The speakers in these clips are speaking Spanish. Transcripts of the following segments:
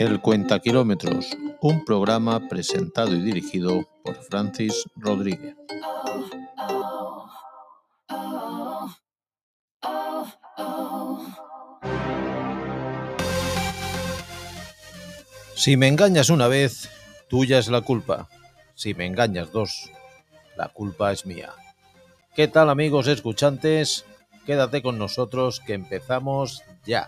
El Cuenta Kilómetros, un programa presentado y dirigido por Francis Rodríguez. Si me engañas una vez, tuya es la culpa. Si me engañas dos, la culpa es mía. ¿Qué tal amigos escuchantes? Quédate con nosotros que empezamos ya.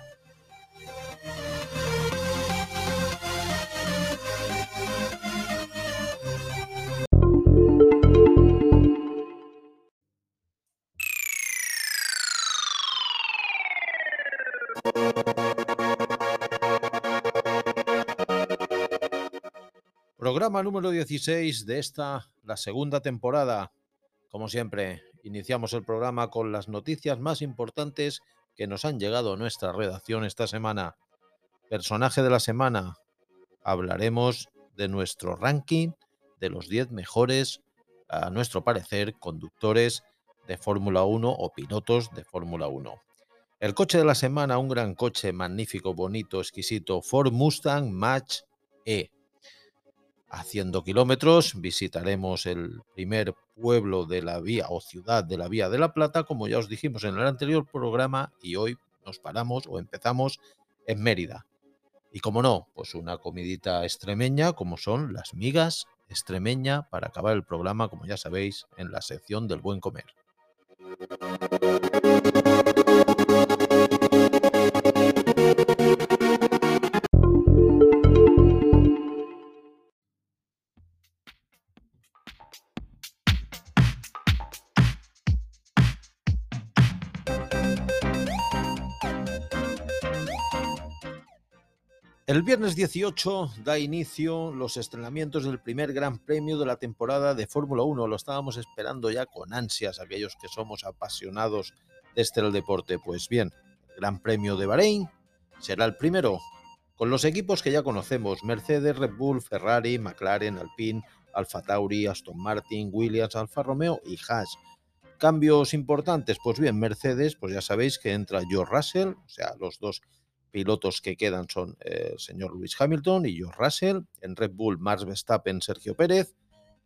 Programa número 16 de esta, la segunda temporada. Como siempre, iniciamos el programa con las noticias más importantes que nos han llegado a nuestra redacción esta semana. Personaje de la semana. Hablaremos de nuestro ranking de los 10 mejores, a nuestro parecer, conductores de Fórmula 1 o pilotos de Fórmula 1. El coche de la semana, un gran coche magnífico, bonito, exquisito, Ford Mustang Match E haciendo kilómetros. Visitaremos el primer pueblo de la vía o ciudad de la Vía de la Plata, como ya os dijimos en el anterior programa, y hoy nos paramos o empezamos en Mérida. Y como no, pues una comidita extremeña, como son las migas extremeña, para acabar el programa, como ya sabéis, en la sección del buen comer. El viernes 18 da inicio los estrenamientos del primer Gran Premio de la temporada de Fórmula 1. Lo estábamos esperando ya con ansias aquellos que somos apasionados de este deporte. Pues bien, Gran Premio de Bahrein será el primero con los equipos que ya conocemos, Mercedes, Red Bull, Ferrari, McLaren, Alpine, Alfa Tauri, Aston Martin, Williams, Alfa Romeo y Haas. Cambios importantes, pues bien, Mercedes, pues ya sabéis que entra George Russell, o sea, los dos pilotos que quedan son eh, el señor Lewis Hamilton y George Russell, en Red Bull Max Verstappen, Sergio Pérez,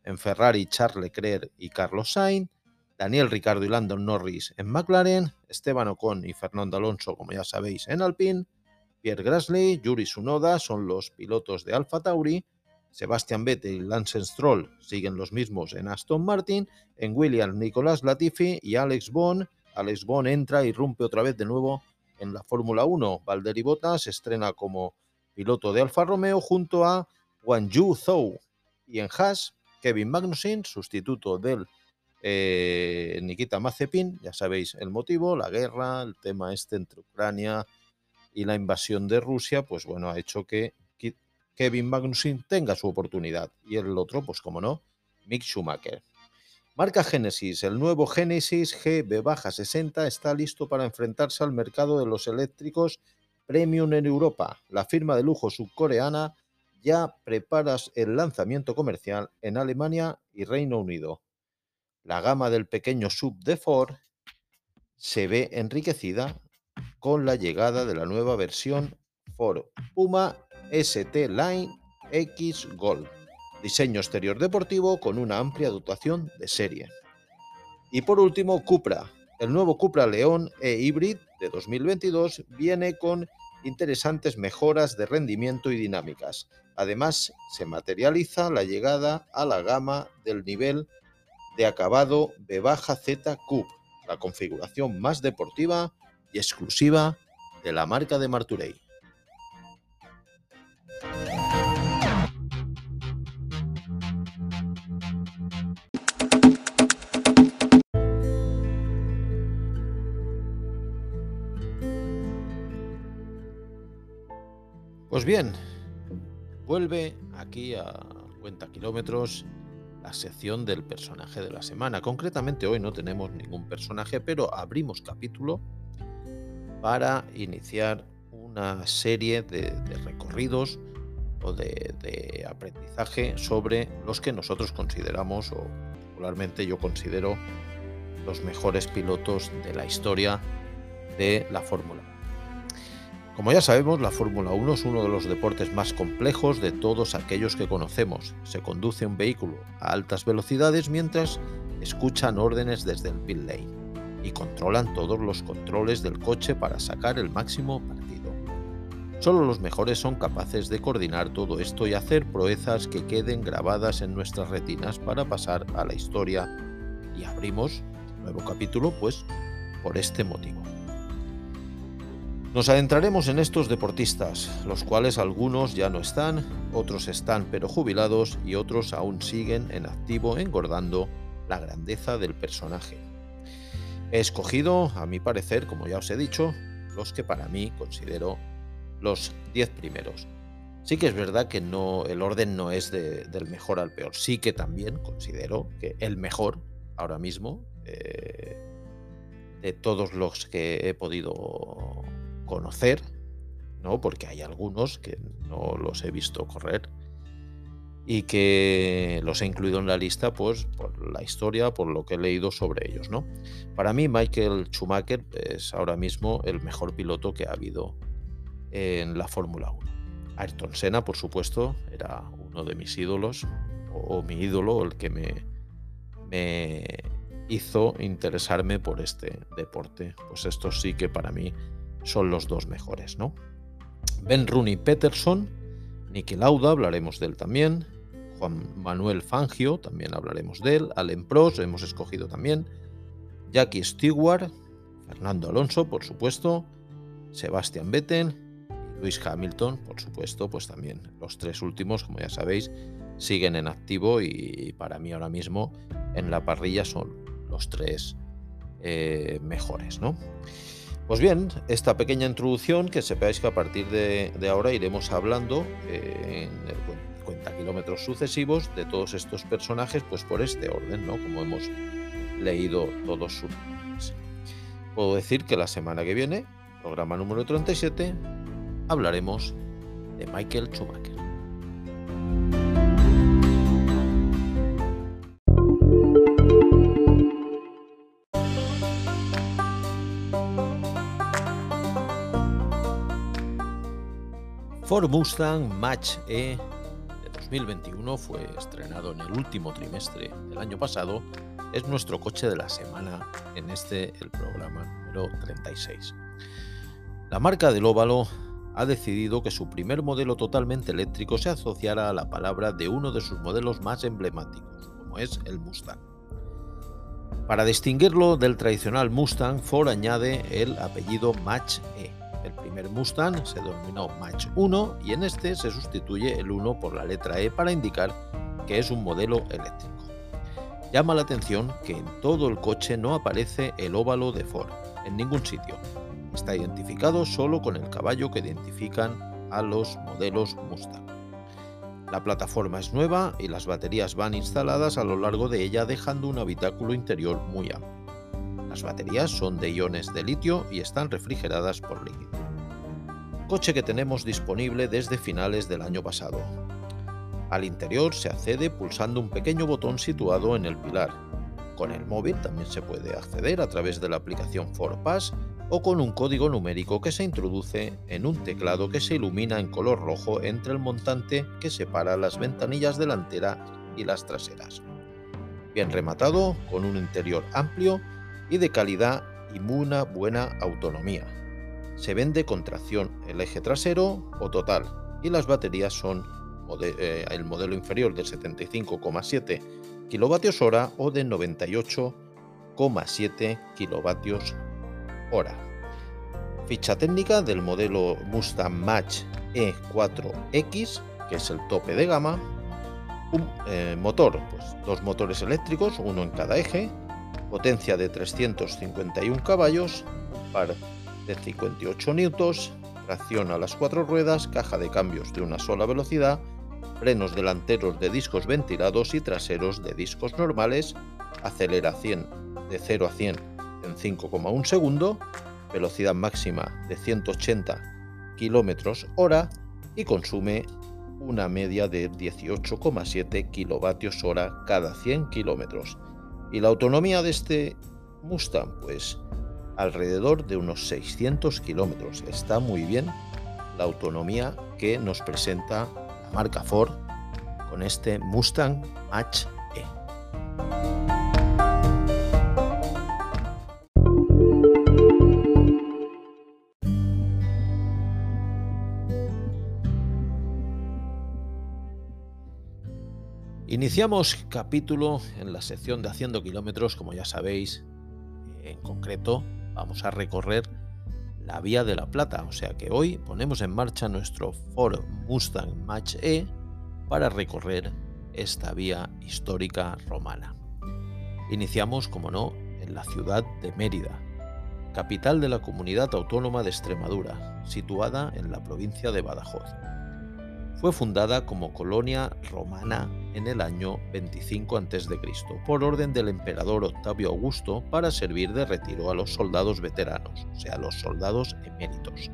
en Ferrari Charles Leclerc y Carlos Sainz, Daniel Ricardo y Landon Norris en McLaren, Esteban Ocon y Fernando Alonso, como ya sabéis, en Alpine, Pierre Gasly, Yuri Tsunoda son los pilotos de Alfa Tauri, Sebastian Vettel y Lance Stroll siguen los mismos en Aston Martin, en Williams Nicolás Latifi y Alex Bond. Alex Bond entra y rompe otra vez de nuevo en la Fórmula 1. Valtteri Bottas estrena como piloto de Alfa Romeo junto a Yu Zhou. Y en Haas, Kevin Magnussen, sustituto del eh, Nikita Mazepin, ya sabéis el motivo, la guerra, el tema este entre Ucrania y la invasión de Rusia, pues bueno, ha hecho que Kevin Magnussen tenga su oportunidad. Y el otro, pues como no, Mick Schumacher. Marca Genesis, el nuevo Genesis GB-60 está listo para enfrentarse al mercado de los eléctricos premium en Europa. La firma de lujo subcoreana ya prepara el lanzamiento comercial en Alemania y Reino Unido. La gama del pequeño sub de Ford se ve enriquecida con la llegada de la nueva versión Ford Puma ST Line X Gold diseño exterior deportivo con una amplia dotación de serie. Y por último, Cupra. El nuevo Cupra León e-Hybrid de 2022 viene con interesantes mejoras de rendimiento y dinámicas. Además, se materializa la llegada a la gama del nivel de acabado de baja Z Coupe, la configuración más deportiva y exclusiva de la marca de Marturey. Pues bien, vuelve aquí a cuenta kilómetros la sección del personaje de la semana. Concretamente hoy no tenemos ningún personaje, pero abrimos capítulo para iniciar una serie de, recorridos o de, de, aprendizaje sobre los que nosotros consideramos, o particularmente yo considero, los mejores pilotos de la historia de la Fórmula Como ya sabemos, la Fórmula 1 es uno de los deportes más complejos de todos aquellos que conocemos. Se conduce un vehículo a altas velocidades mientras escuchan órdenes desde el pit lane y controlan todos los controles del coche para sacar el máximo partido. Solo los mejores son capaces de coordinar todo esto y hacer proezas que queden grabadas en nuestras retinas para pasar a la historia. Y abrimos un nuevo capítulo, pues, por este motivo. Nos adentraremos en estos deportistas, los cuales algunos ya no están, otros están pero jubilados y otros aún siguen en activo engordando la grandeza del personaje. He escogido, a mi parecer, como ya os he dicho, los que para mí considero los 10 primeros. Sí que es verdad que no, el orden no es del mejor al peor. Sí que también considero que el mejor ahora mismo eh, de todos los que he podido conocer, ¿no? Porque hay algunos que no los he visto correr y que los he incluido en la lista pues por la historia, por lo que he leído sobre ellos, ¿no? Para mí Michael Schumacher es ahora mismo el mejor piloto que ha habido en la Fórmula 1. Ayrton Senna, por supuesto, era uno de mis ídolos o, mi ídolo, el que me, me hizo interesarme por este deporte. Pues esto sí que para mí son los dos mejores, ¿no? Ben Rooney Peterson, Niki Lauda, hablaremos de él también, Juan Manuel Fangio, también hablaremos de él, Allen Prost, hemos escogido también, Jackie Stewart, Fernando Alonso, por supuesto, Sebastian Vettel y Luis Hamilton, por supuesto, pues también los tres últimos, como ya sabéis, siguen en activo y para mí ahora mismo en la parrilla son los tres eh, mejores, ¿no? Pues bien, esta pequeña introducción, que sepáis que a partir de, ahora iremos hablando eh, en el cuenta kilómetros sucesivos de todos estos personajes, pues por este orden, ¿no? Como hemos leído todos sus nombres. Puedo decir que la semana que viene, programa número 37, hablaremos de Michael Schumacher. Ford Mustang Match E de 2021 fue estrenado en el último trimestre del año pasado. Es nuestro coche de la semana en este, el programa número 36. La marca del óvalo ha decidido que su primer modelo totalmente eléctrico se asociara a la palabra de uno de sus modelos más emblemáticos, como es el Mustang. Para distinguirlo del tradicional Mustang, Ford añade el apellido Match E el primer Mustang se denominó Match 1 y en este se sustituye el 1 por la letra E para indicar que es un modelo eléctrico. Llama la atención que en todo el coche no aparece el óvalo de Ford, en ningún sitio. Está identificado solo con el caballo que identifican a los modelos Mustang. La plataforma es nueva y las baterías van instaladas a lo largo de ella dejando un habitáculo interior muy amplio. Las baterías son de iones de litio y están refrigeradas por líquido. Coche que tenemos disponible desde finales del año pasado. Al interior se accede pulsando un pequeño botón situado en el pilar. Con el móvil también se puede acceder a través de la aplicación Pass o con un código numérico que se introduce en un teclado que se ilumina en color rojo entre el montante que separa las ventanillas delanteras y las traseras. Bien rematado, con un interior amplio y de calidad y una buena autonomía. Se vende con tracción el eje trasero o total y las baterías son eh, el modelo inferior de 75,7 kWh o de 98,7 kWh. Ficha técnica del modelo Mustang Match E4X, que es el tope de gama. Un eh, motor, pues dos motores eléctricos, uno en cada eje, potencia de 351 caballos, par de 58 newtons, tracción a las cuatro ruedas, caja de cambios de una sola velocidad, frenos delanteros de discos ventilados y traseros de discos normales, aceleración de 0 a 100 en 5,1 segundo, velocidad máxima de 180 km hora y consume una media de 18,7 kWh cada 100 kilómetros. ¿Y la autonomía de este Mustang? Pues alrededor de unos 600 kilómetros. Está muy bien la autonomía que nos presenta la marca Ford con este Mustang Mach E. Iniciamos capítulo en la sección de Haciendo Kilómetros, como ya sabéis, en concreto vamos a recorrer la Vía de la Plata, o sea que hoy ponemos en marcha nuestro Ford Mustang Mach E para recorrer esta vía histórica romana. Iniciamos, como no, en la ciudad de Mérida, capital de la comunidad autónoma de Extremadura, situada en la provincia de Badajoz. Fue fundada como colonia romana en el año 25 a.C. por orden del emperador Octavio Augusto para servir de retiro a los soldados veteranos, o sea, los soldados eméritos,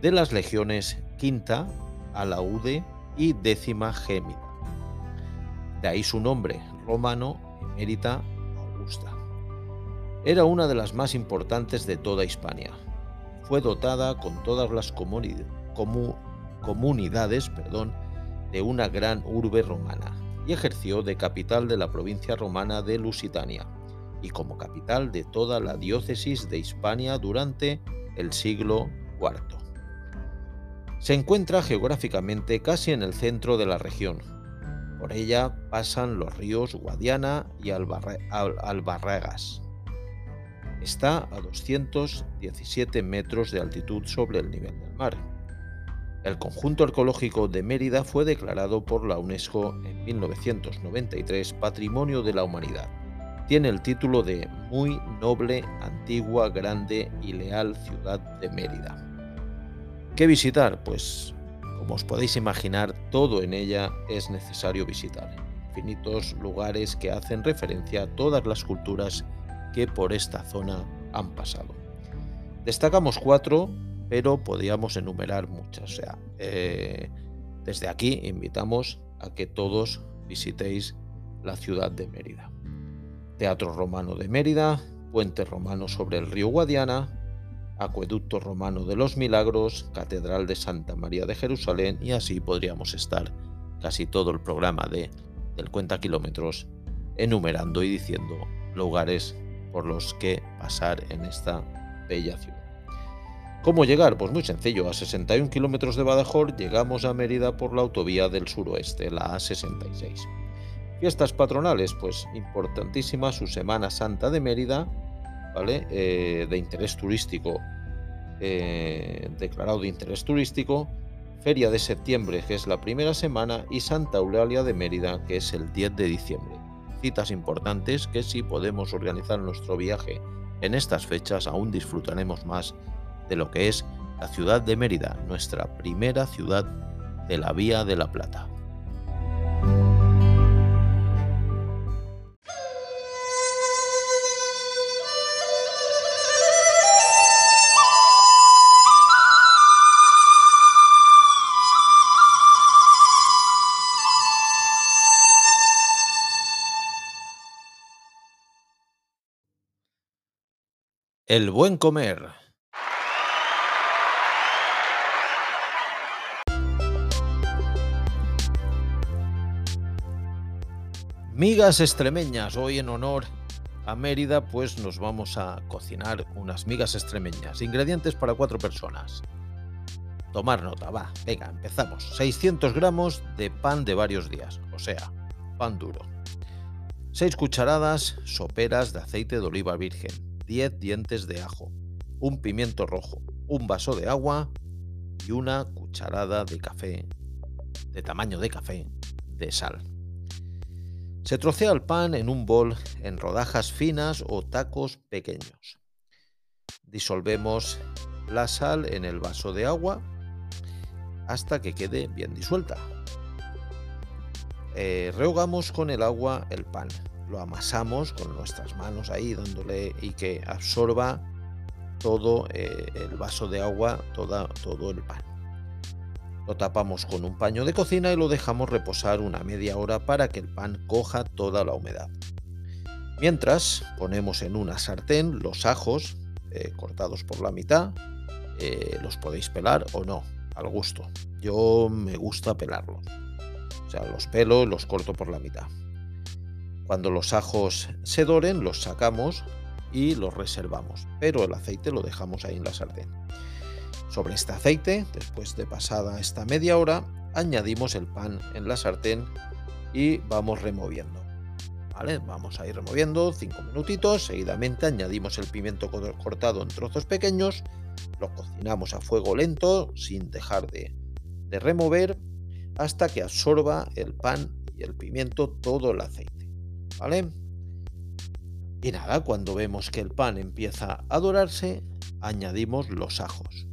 de las legiones quinta, Alaude y décima Gémida. De ahí su nombre romano, emérita Augusta. Era una de las más importantes de toda Hispania. Fue dotada con todas las comunidades comunidades perdón, de una gran urbe romana y ejerció de capital de la provincia romana de Lusitania y como capital de toda la diócesis de Hispania durante el siglo IV. Se encuentra geográficamente casi en el centro de la región. Por ella pasan los ríos Guadiana y Albarragas. Está a 217 metros de altitud sobre el nivel del mar el conjunto arqueológico de Mérida fue declarado por la UNESCO en 1993 Patrimonio de la Humanidad. Tiene el título de Muy noble, antigua, grande y leal ciudad de Mérida. ¿Qué visitar? Pues, como os podéis imaginar, todo en ella es necesario visitar. Infinitos lugares que hacen referencia a todas las culturas que por esta zona han pasado. Destacamos cuatro pero podríamos enumerar muchas. O sea, eh, desde aquí invitamos a que todos visitéis la ciudad de Mérida. Teatro Romano de Mérida, Puente Romano sobre el río Guadiana, Acueducto Romano de los Milagros, Catedral de Santa María de Jerusalén y así podríamos estar casi todo el programa de del cuenta kilómetros enumerando y diciendo lugares por los que pasar en esta bella ciudad. ¿Cómo llegar? Pues muy sencillo, a 61 kilómetros de Badajoz llegamos a Mérida por la autovía del suroeste, la A66. Fiestas patronales, pues importantísima su Semana Santa de Mérida, ¿vale? Eh, de interés turístico, eh, declarado de interés turístico, Feria de septiembre, que es la primera semana, y Santa Eulalia de Mérida, que es el 10 de diciembre. Citas importantes que si podemos organizar nuestro viaje en estas fechas aún disfrutaremos más de lo que es la ciudad de Mérida, nuestra primera ciudad de la Vía de la Plata. El buen comer. Migas extremeñas, hoy en honor a Mérida, pues nos vamos a cocinar unas migas extremeñas. Ingredientes para cuatro personas. Tomar nota, va, venga, empezamos. 600 gramos de pan de varios días, o sea, pan duro. 6 cucharadas soperas de aceite de oliva virgen, 10 dientes de ajo, un pimiento rojo, un vaso de agua y una cucharada de café, de tamaño de café, de sal. Se trocea el pan en un bol en rodajas finas o tacos pequeños. Disolvemos la sal en el vaso de agua hasta que quede bien disuelta. Eh, rehogamos con el agua el pan. Lo amasamos con nuestras manos ahí dándole y que absorba todo eh, el vaso de agua, todo el pan. Lo tapamos con un paño de cocina y lo dejamos reposar una media hora para que el pan coja toda la humedad. Mientras, ponemos en una sartén los ajos, eh, cortados por la mitad. Eh, los podéis pelar o no, al gusto. Yo me gusta pelarlos. O sea, los pelo y los corto por la mitad. Cuando los ajos se doren, los sacamos y los reservamos, pero el aceite lo dejamos ahí en la sartén. Sobre este aceite, después de pasada esta media hora, añadimos el pan en la sartén y vamos removiendo. Vamos a ir removiendo 5 minutitos, seguidamente añadimos el pimiento cortado en trozos pequeños, lo cocinamos a fuego lento sin dejar de, de remover hasta que absorba el pan y el pimiento todo el aceite. ¿Vale? Y nada, cuando vemos que el pan empieza a dorarse, añadimos los ajos.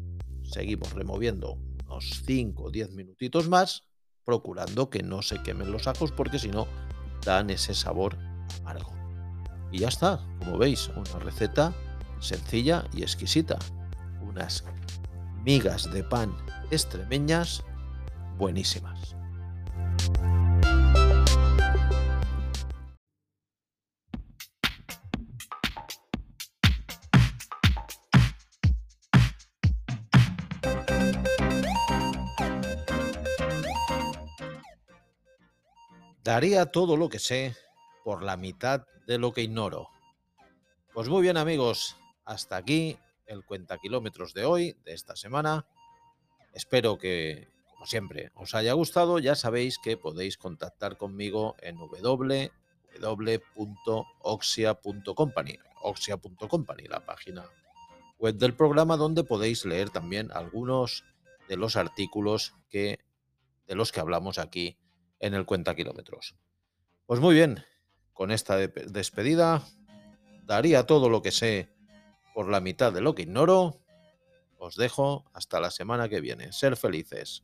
Seguimos removiendo unos 5 o 10 minutitos más, procurando que no se quemen los ajos porque si no dan ese sabor amargo. Y ya está, como veis, una receta sencilla y exquisita. Unas migas de pan extremeñas buenísimas. Daría todo lo que sé por la mitad de lo que ignoro. Pues muy bien amigos, hasta aquí el cuenta kilómetros de hoy, de esta semana. Espero que, como siempre, os haya gustado. Ya sabéis que podéis contactar conmigo en www.oxia.company, oxia.company, la página web del programa donde podéis leer también algunos de los artículos que, de los que hablamos aquí en el cuenta kilómetros. Pues muy bien, con esta despedida daría todo lo que sé por la mitad de lo que ignoro. Os dejo hasta la semana que viene. Ser felices.